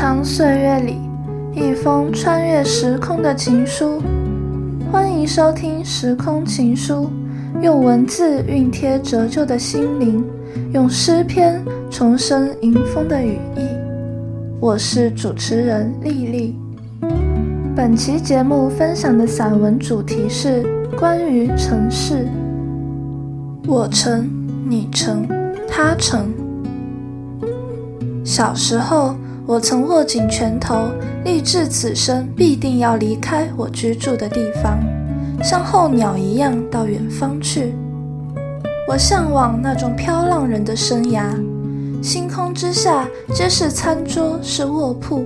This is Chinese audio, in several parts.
长岁月里，一封穿越时空的情书。欢迎收听《时空情书》，用文字熨贴折旧的心灵，用诗篇重生迎风的羽翼。我是主持人丽丽。本期节目分享的散文主题是关于城市。我城，你城，他城。小时候，我曾握紧拳头，立志此生必定要离开我居住的地方，像候鸟一样到远方去。我向往那种飘浪人的生涯，星空之下皆是餐桌，是卧铺，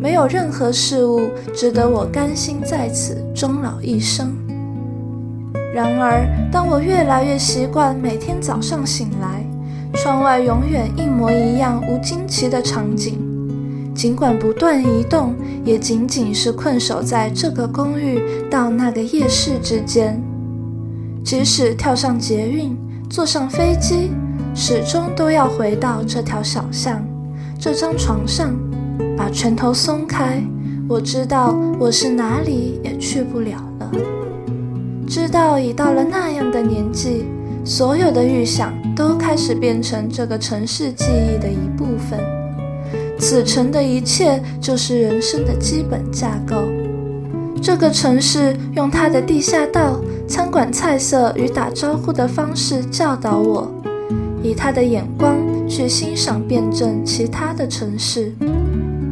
没有任何事物值得我甘心在此终老一生。然而，当我越来越习惯每天早上醒来，窗外永远一模一样无惊奇的场景，尽管不断移动，也仅仅是困守在这个公寓到那个夜市之间。即使跳上捷运，坐上飞机，始终都要回到这条小巷，这张床上，把拳头松开。我知道我是哪里也去不了了，知道已到了那样的年纪。所有的预想都开始变成这个城市记忆的一部分。此城的一切就是人生的基本架构。这个城市用它的地下道、餐馆菜色与打招呼的方式教导我，以他的眼光去欣赏辩证其他的城市。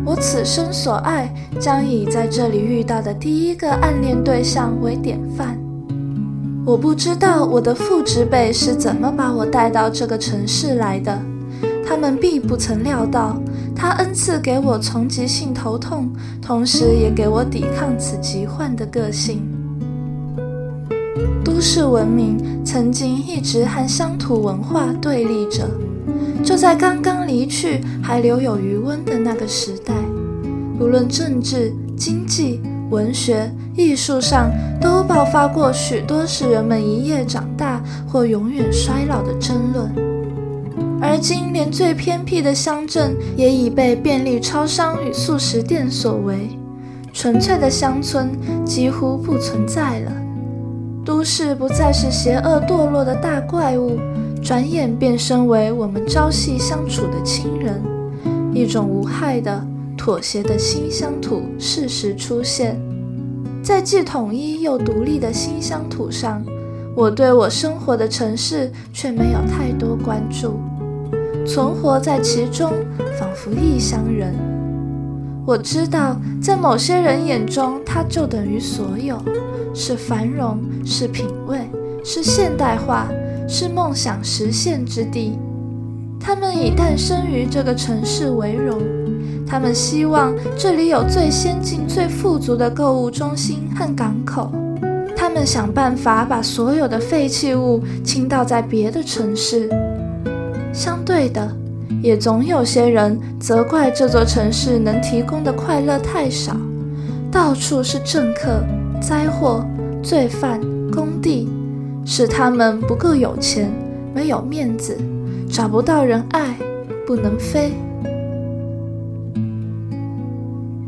我此生所爱将以在这里遇到的第一个暗恋对象为典范。我不知道我的父执辈是怎么把我带到这个城市来的，他们并不曾料到，他恩赐给我丛集性头痛，同时也给我抵抗此疾患的个性。都市文明曾经一直和乡土文化对立着，就在刚刚离去还留有余温的那个时代，无论政治、经济。文学、艺术上都爆发过许多使人们一夜长大或永远衰老的争论，而今连最偏僻的乡镇也已被便利超商与速食店所围，纯粹的乡村几乎不存在了。都市不再是邪恶堕落的大怪物，转眼变身为我们朝夕相处的亲人，一种无害的。妥协的新乡土适时出现，在既统一又独立的新乡土上，我对我生活的城市却没有太多关注，存活在其中，仿佛异乡人。我知道，在某些人眼中，它就等于所有，是繁荣，是品味，是现代化，是梦想实现之地。他们以诞生于这个城市为荣。他们希望这里有最先进、最富足的购物中心和港口。他们想办法把所有的废弃物倾倒在别的城市。相对的，也总有些人责怪这座城市能提供的快乐太少，到处是政客、灾祸、罪犯、工地，使他们不够有钱，没有面子，找不到人爱，不能飞。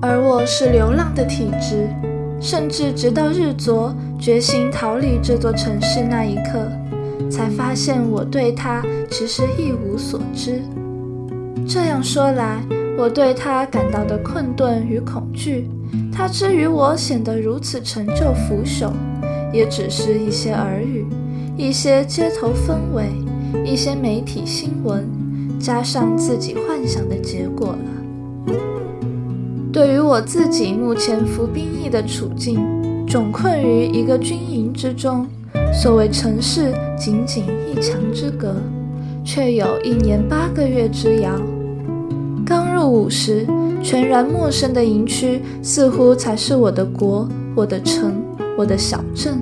而我是流浪的体质，甚至直到日昨决心逃离这座城市那一刻，才发现我对它其实一无所知。这样说来，我对它感到的困顿与恐惧，它之于我显得如此陈旧腐朽，也只是一些耳语，一些街头氛围，一些媒体新闻，加上自己幻想的结果了。对于我自己目前服兵役的处境，窘困于一个军营之中，所谓城市仅仅一墙之隔，却有一年八个月之遥。刚入伍时，全然陌生的营区似乎才是我的国、我的城、我的小镇。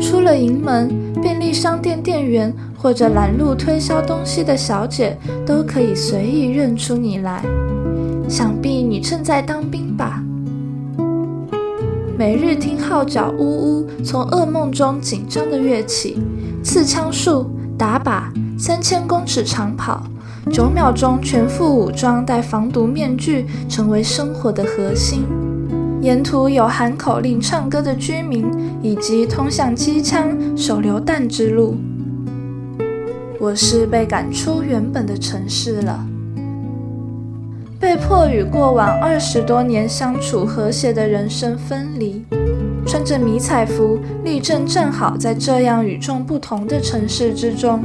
出了营门，便利商店店员或者拦路推销东西的小姐都可以随意认出你来。想必你正在当兵吧？每日听号角呜呜，从噩梦中紧张的跃起，刺枪术、打靶、三千公尺长跑，九秒钟全副武装戴防毒面具，成为生活的核心。沿途有喊口令、唱歌的居民，以及通向机枪、手榴弹之路。我是被赶出原本的城市了，被迫与过往二十多年相处和谐的人生分离。穿着迷彩服，立正站好在这样与众不同的城市之中。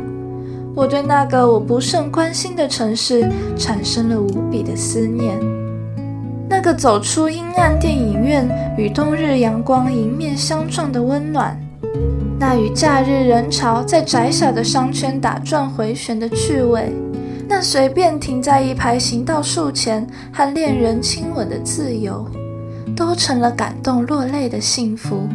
我对那个我不甚关心的城市产生了无比的思念。那个走出阴暗电影院与冬日阳光迎面相撞的温暖，那与假日人潮在窄小的商圈打转回旋的趣味，那随便停在一排行道树前和恋人亲吻的自由。都成了感动落泪的幸福，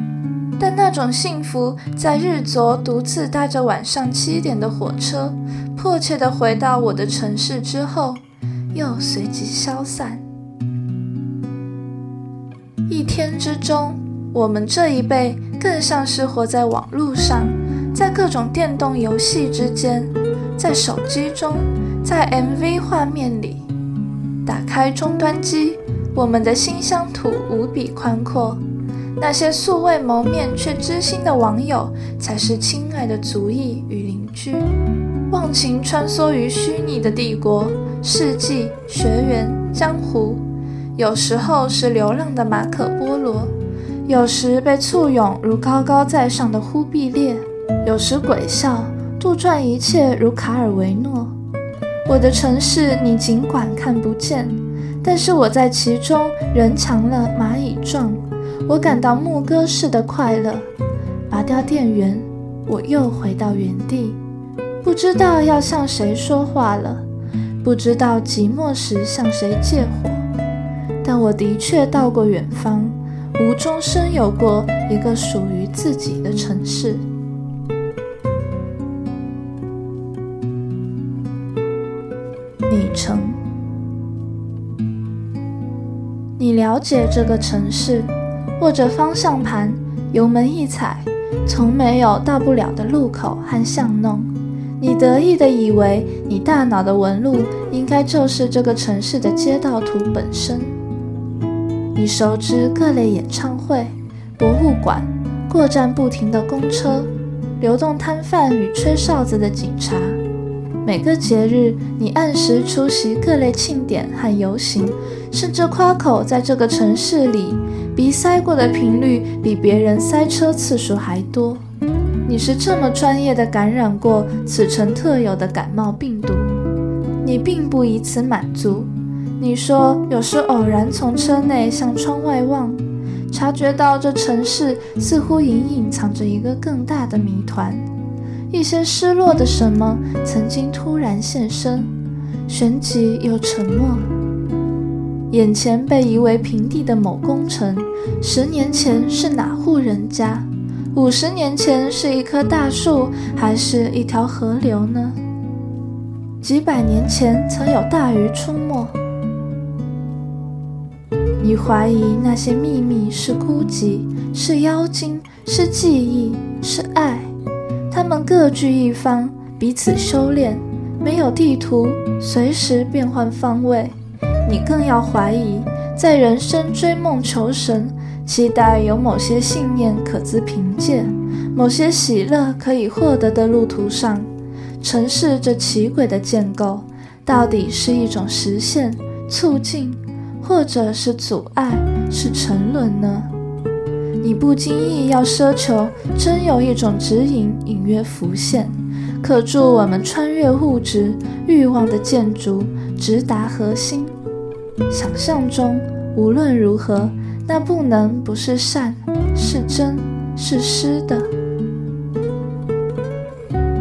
但那种幸福在日昨独自搭着晚上七点的火车，迫切地回到我的城市之后，又随即消散。一天之中，我们这一辈更像是活在网络上，在各种电动游戏之间，在手机中，在 MV 画面里，打开终端机。我们的心乡土无比宽阔，那些素未谋面却知心的网友，才是亲爱的族裔与邻居。忘情穿梭于虚拟的帝国、世纪、学园、江湖，有时候是流浪的马可波罗，有时被簇拥如高高在上的忽必烈，有时鬼笑杜撰一切如卡尔维诺。我的城市，你尽管看不见。但是我在其中，人强了，蚂蚁壮。我感到牧歌式的快乐。拔掉电源，我又回到原地，不知道要向谁说话了，不知道寂寞时向谁借火。但我的确到过远方，无中生有过一个属于自己的城市。城。你了解这个城市，握着方向盘，油门一踩，从没有到不了的路口和巷弄。你得意的以为，你大脑的纹路应该就是这个城市的街道图本身。你熟知各类演唱会、博物馆、过站不停的公车、流动摊贩与吹哨子的警察。每个节日，你按时出席各类庆典和游行，甚至夸口在这个城市里鼻塞过的频率比别人塞车次数还多。你是这么专业的感染过此城特有的感冒病毒。你并不以此满足。你说，有时偶然从车内向窗外望，察觉到这城市似乎隐隐藏着一个更大的谜团。一些失落的什么曾经突然现身，旋即又沉默。眼前被夷为平地的某工程，十年前是哪户人家？五十年前是一棵大树，还是一条河流呢？几百年前曾有大鱼出没。你怀疑那些秘密是孤寂，是妖精，是记忆，是爱。他们各据一方，彼此修炼，没有地图，随时变换方位。你更要怀疑，在人生追梦求神、期待有某些信念可资凭借、某些喜乐可以获得的路途上，城市这奇诡的建构，到底是一种实现、促进，或者是阻碍、是沉沦呢？你不经意要奢求，真有一种指引隐约浮现，可助我们穿越物质欲望的建筑，直达核心。想象中，无论如何，那不能不是善，是真，是诗的。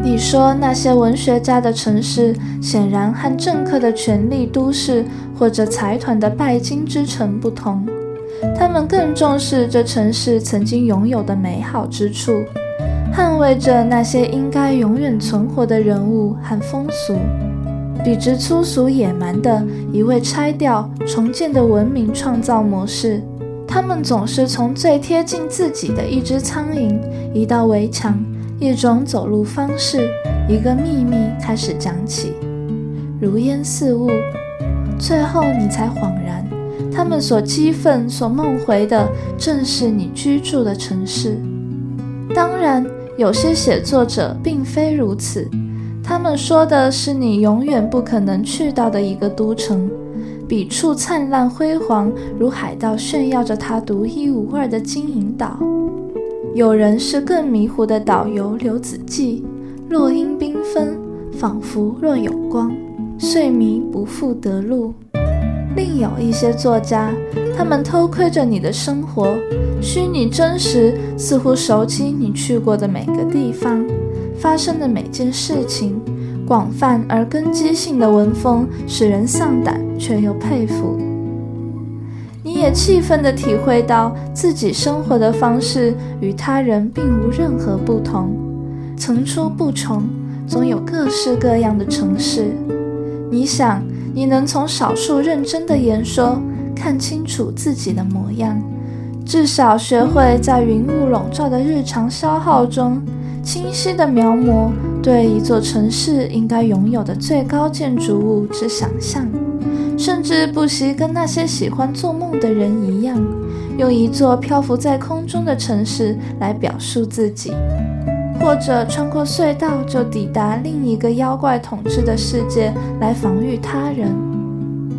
你说那些文学家的城市，显然和政客的权力都市或者财团的拜金之城不同。他们更重视这城市曾经拥有的美好之处，捍卫着那些应该永远存活的人物和风俗，比之粗俗野蛮的一味拆掉重建的文明创造模式。他们总是从最贴近自己的一只苍蝇、一道围墙、一种走路方式、一个秘密开始讲起。如烟似雾。最后，你才恍然，他们所激愤、所梦回的，正是你居住的城市。当然，有些写作者并非如此，他们说的是你永远不可能去到的一个都城，笔触灿烂辉煌，如海盗炫耀着它独一无二的金银岛。有人是更迷糊的导游刘子骥，落英缤纷，仿佛若有光。遂迷不复得路。另有一些作家，他们偷窥着你的生活，虚拟真实，似乎熟悉你去过的每个地方，发生的每件事情。广泛而根基性的文风，使人丧胆却又佩服。你也气愤地体会到自己生活的方式与他人并无任何不同，层出不穷，总有各式各样的城市。你想，你能从少数认真的言说看清楚自己的模样，至少学会在云雾笼罩的日常消耗中，清晰地描摹对一座城市应该拥有的最高建筑物之想象，甚至不惜跟那些喜欢做梦的人一样，用一座漂浮在空中的城市来表述自己。或者穿过隧道就抵达另一个妖怪统治的世界来防御他人。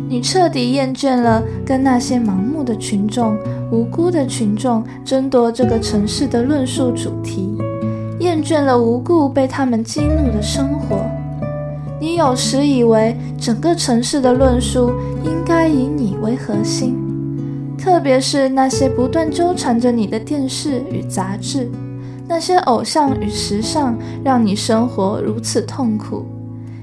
你彻底厌倦了跟那些盲目的群众、无辜的群众争夺这个城市的论述主题，厌倦了无故被他们激怒的生活。你有时以为整个城市的论述应该以你为核心，特别是那些不断纠缠着你的电视与杂志。那些偶像与时尚让你生活如此痛苦，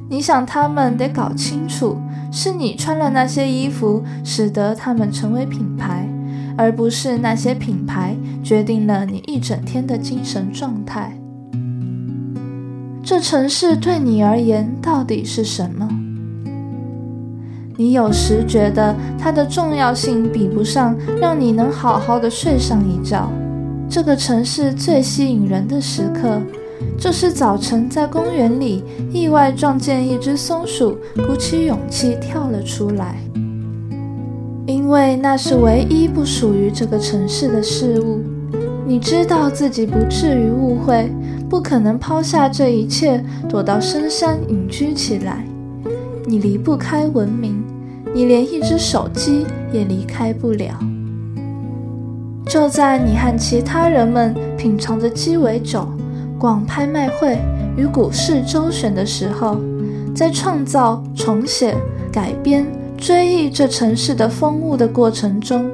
你想他们得搞清楚，是你穿了那些衣服，使得他们成为品牌，而不是那些品牌决定了你一整天的精神状态。这城市对你而言到底是什么？你有时觉得它的重要性比不上让你能好好的睡上一觉。这个城市最吸引人的时刻，就是早晨在公园里意外撞见一只松鼠，鼓起勇气跳了出来。因为那是唯一不属于这个城市的事物。你知道自己不至于误会，不可能抛下这一切，躲到深山隐居起来。你离不开文明，你连一只手机也离开不了。就在你和其他人们品尝着鸡尾酒、逛拍卖会与股市周旋的时候，在创造、重写、改编、追忆这城市的风物的过程中，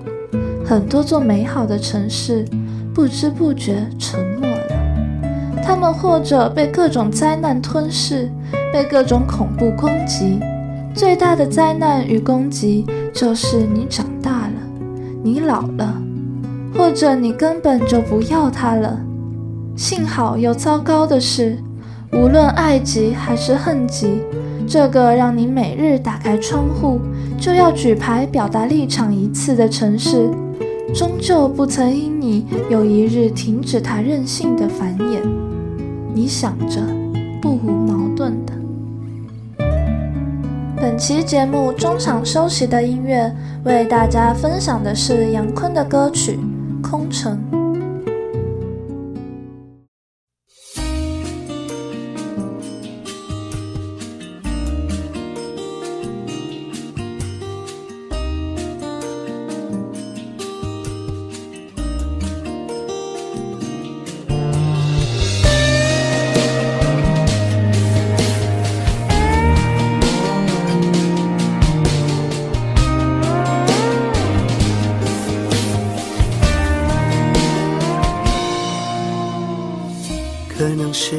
很多座美好的城市不知不觉沉没了。他们或者被各种灾难吞噬，被各种恐怖攻击。最大的灾难与攻击就是你长大了，你老了。或者你根本就不要他了。幸好又糟糕的是，无论爱极还是恨极，这个让你每日打开窗户就要举牌表达立场一次的城市，终究不曾因你有一日停止它任性的繁衍。你想着，不无矛盾的。本期节目中场休息的音乐，为大家分享的是杨坤的歌曲。空城。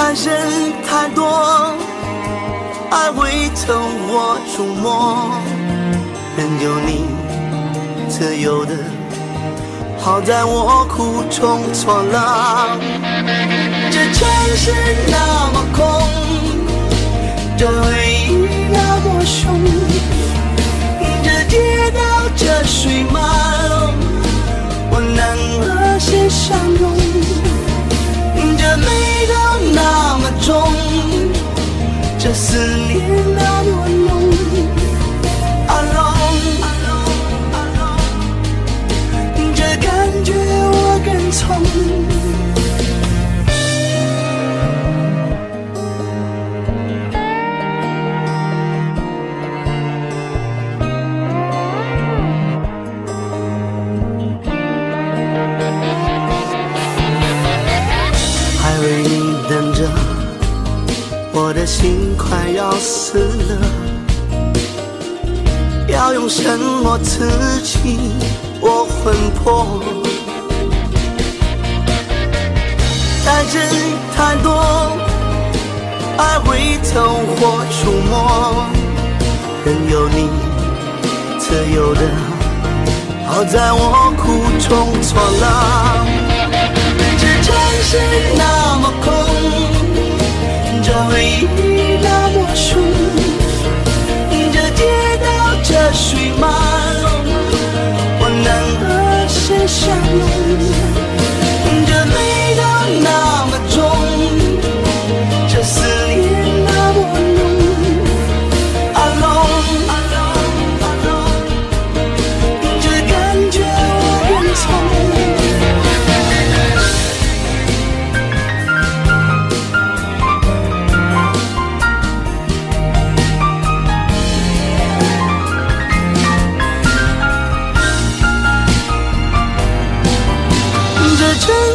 爱人太多，爱会偷我触摸。任由你自由的。好在我苦中作乐。这城市那么空，这回忆那么凶，这街道这走或出没，任由你自由的，好在我苦中作乐。这城市那么空，这回忆那么凶，这街道这水漫，我能和谁相拥？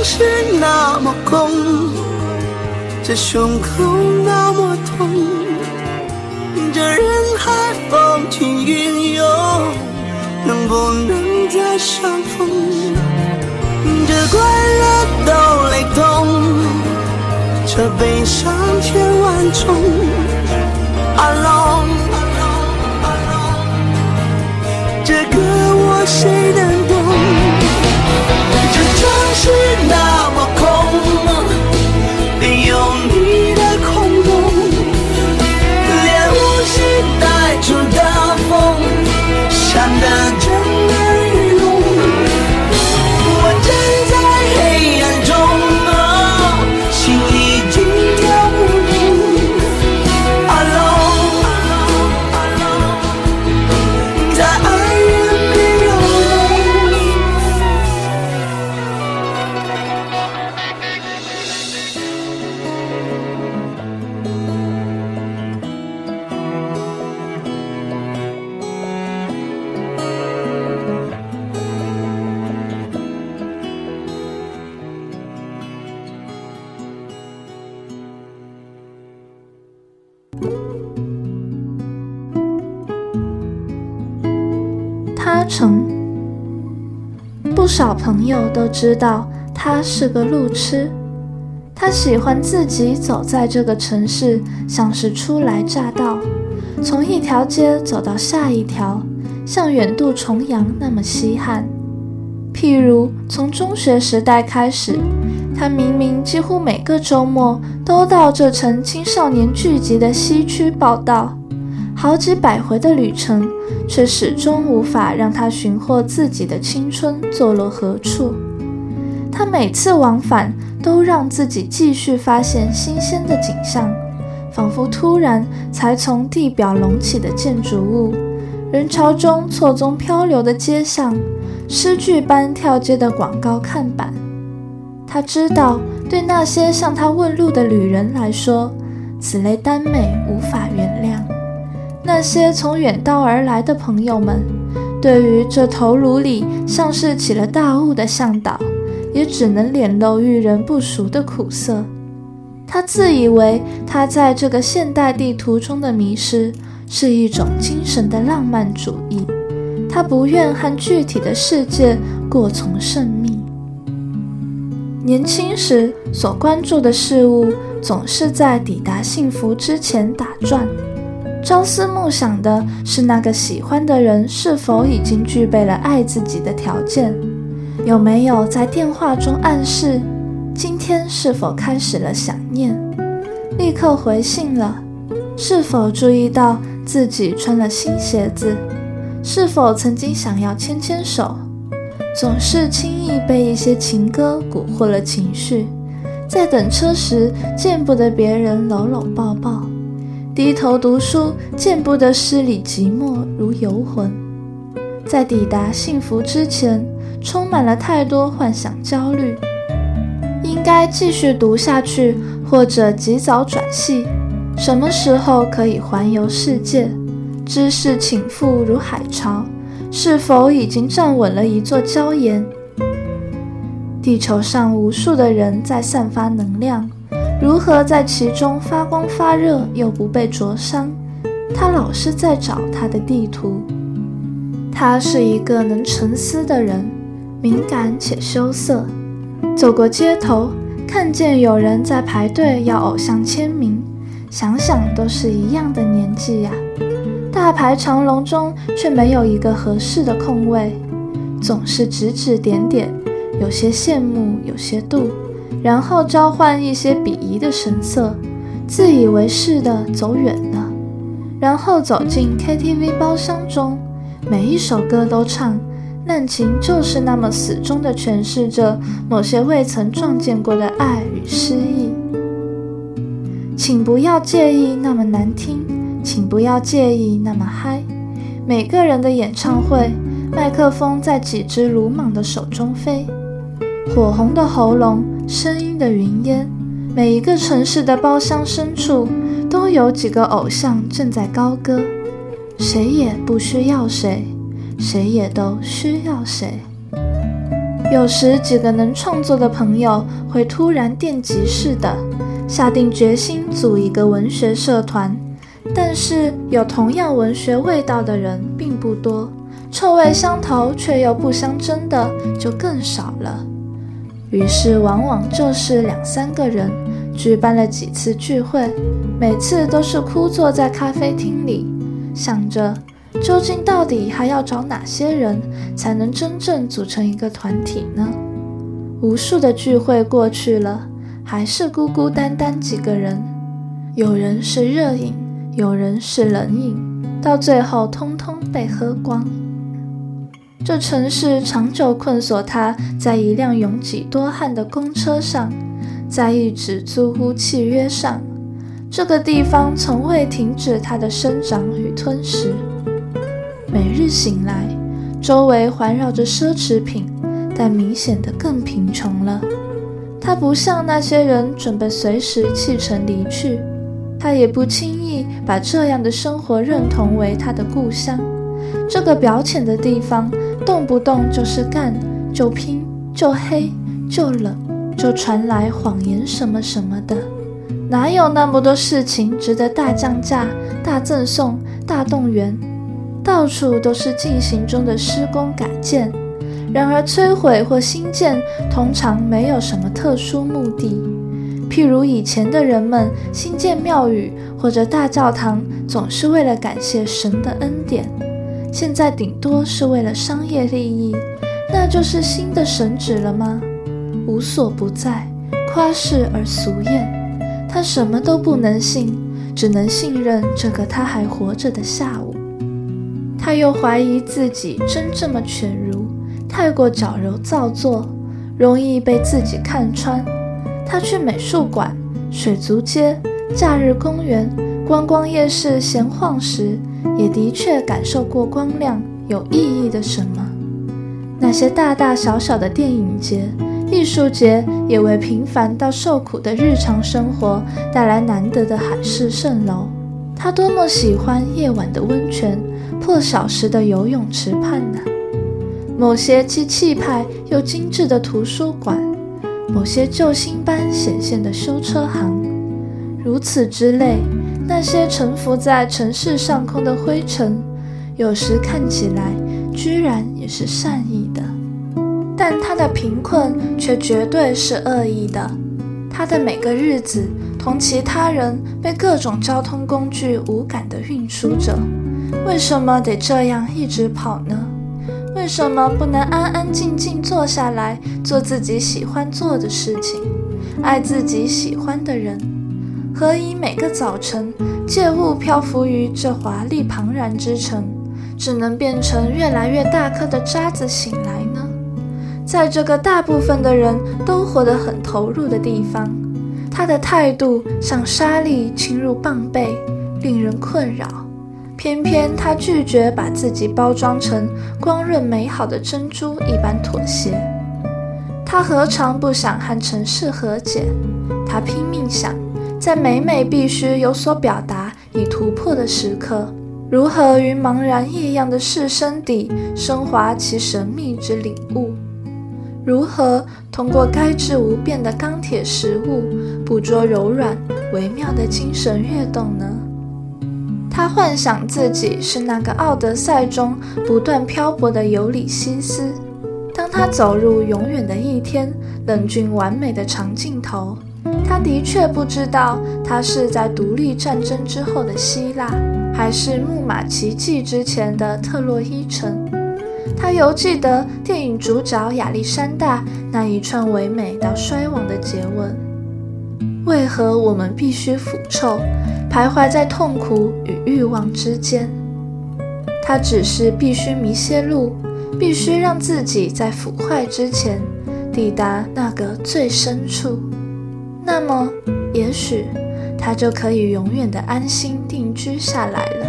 是那么空这胸口那么痛，这人海风起云涌，能不能再相逢？这快乐都雷同，这悲伤千万种。Alone，这个我谁能？城市友都知道他是个路痴。他喜欢自己走在这个城市，像是初来乍到，从一条街走到下一条，像远渡重洋那么稀罕。譬如从中学时代开始，他明明几乎每个周末都到这城青少年聚集的西区报到。好几百回的旅程，却始终无法让他寻获自己的青春坐落何处。他每次往返，都让自己继续发现新鲜的景象，仿佛突然才从地表隆起的建筑物，人潮中错综漂流的街巷，诗句般跳接的广告看板。他知道，对那些向他问路的旅人来说，此类耽美无法原谅。那些从远道而来的朋友们，对于这头颅里像是起了大雾的向导，也只能脸露遇人不淑的苦涩。他自以为他在这个现代地图中的迷失是一种精神的浪漫主义，他不愿和具体的世界过从甚密。年轻时所关注的事物总是在抵达幸福之前打转。朝思暮想的是那个喜欢的人是否已经具备了爱自己的条件，有没有在电话中暗示今天是否开始了想念，立刻回信了，是否注意到自己穿了新鞋子，是否曾经想要牵牵手，总是轻易被一些情歌蛊惑了情绪，在等车时见不得别人搂搂抱抱。低头读书，见不得诗里寂寞如游魂。在抵达幸福之前，充满了太多幻想焦虑。应该继续读下去，或者及早转系？什么时候可以环游世界？知识倾覆如海潮，是否已经站稳了一座礁岩？地球上无数的人在散发能量。如何在其中发光发热又不被灼伤？他老是在找他的地图。他是一个能沉思的人，敏感且羞涩。走过街头，看见有人在排队要偶像签名，想想都是一样的年纪呀。大排长龙中却没有一个合适的空位，总是指指点点，有些羡慕，有些妒。然后交换一些鄙夷的神色，自以为是的走远了，然后走进 KTV 包厢中，每一首歌都唱，滥情就是那么死忠的诠释着某些未曾撞见过的爱与失意。请不要介意那么难听，请不要介意那么嗨。每个人的演唱会，麦克风在几只鲁莽的手中飞，火红的喉咙。声音的云烟，每一个城市的包厢深处都有几个偶像正在高歌，谁也不需要谁，谁也都需要谁。有时几个能创作的朋友会突然电击似的下定决心组一个文学社团，但是有同样文学味道的人并不多，臭味相投却又不相争的就更少了。于是，往往就是两三个人举办了几次聚会，每次都是枯坐在咖啡厅里，想着究竟到底还要找哪些人才能真正组成一个团体呢？无数的聚会过去了，还是孤孤单单几个人，有人是热饮，有人是冷饮，到最后通通被喝光。这城市长久困锁他，在一辆拥挤多汗的公车上，在一纸租屋契约上。这个地方从未停止它的生长与吞噬。每日醒来，周围环绕着奢侈品，但明显的更贫穷了。他不像那些人准备随时弃城离去，他也不轻易把这样的生活认同为他的故乡。这个表浅的地方。动不动就是干，就拼，就黑，就冷，就传来谎言什么什么的，哪有那么多事情值得大降价、大赠送、大动员？到处都是进行中的施工改建，然而摧毁或新建通常没有什么特殊目的。譬如以前的人们新建庙宇或者大教堂，总是为了感谢神的恩典。现在顶多是为了商业利益，那就是新的神旨了吗？无所不在，夸世而俗艳。他什么都不能信，只能信任这个他还活着的下午。他又怀疑自己真这么犬儒，太过矫揉造作，容易被自己看穿。他去美术馆、水族街、假日公园、观光夜市闲晃时，也的确感受过光亮有意义的什么。那些大大小小的电影节、艺术节，也为平凡到受苦的日常生活带来难得的海市蜃楼。他多么喜欢夜晚的温泉、破晓时的游泳池畔呢？某些既气派又精致的图书馆，某些救星般显现的修车行，如此之类。那些沉浮在城市上空的灰尘，有时看起来居然也是善意的，但他的贫困却绝对是恶意的。他的每个日子同其他人被各种交通工具无感地运输着。为什么得这样一直跑呢？为什么不能安安静静坐下来，做自己喜欢做的事情，爱自己喜欢的人？何以每个早晨，借物漂浮于这华丽庞然之城，只能变成越来越大颗的渣子醒来呢？在这个大部分的人都活得很投入的地方，他的态度像沙粒侵入蚌贝，令人困扰。偏偏他拒绝把自己包装成光润美好的珍珠一般妥协。他何尝不想和尘世和解？他拼命想，在每每必须有所表达以突破的时刻，如何于茫然异样的世生底升华其神秘之领悟？如何通过该质无变的钢铁实物，捕捉柔软微妙的精神跃动呢？他幻想自己是那个奥德赛中不断漂泊的尤里西斯。当他走入永远的一天，冷峻完美的长镜头，他的确不知道他是在独立战争之后的希腊，还是木马奇迹之前的特洛伊城。他犹记得电影主角亚历山大那一串唯美到衰亡的詰问。为何我们必须腐臭，徘徊在痛苦与欲望之间？他只是必须迷些路，必须让自己在腐坏之前抵达那个最深处。那么，也许他就可以永远的安心定居下来了。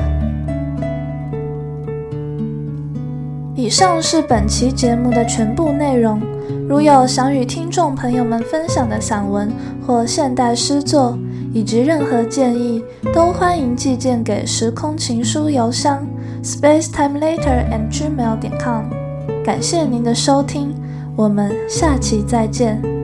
以上是本期节目的全部内容。如有想与听众朋友们分享的散文或现代诗作，以及任何建议，都欢迎寄件给时空情书邮箱 space time later and gmail.com。感谢您的收听，我们下期再见。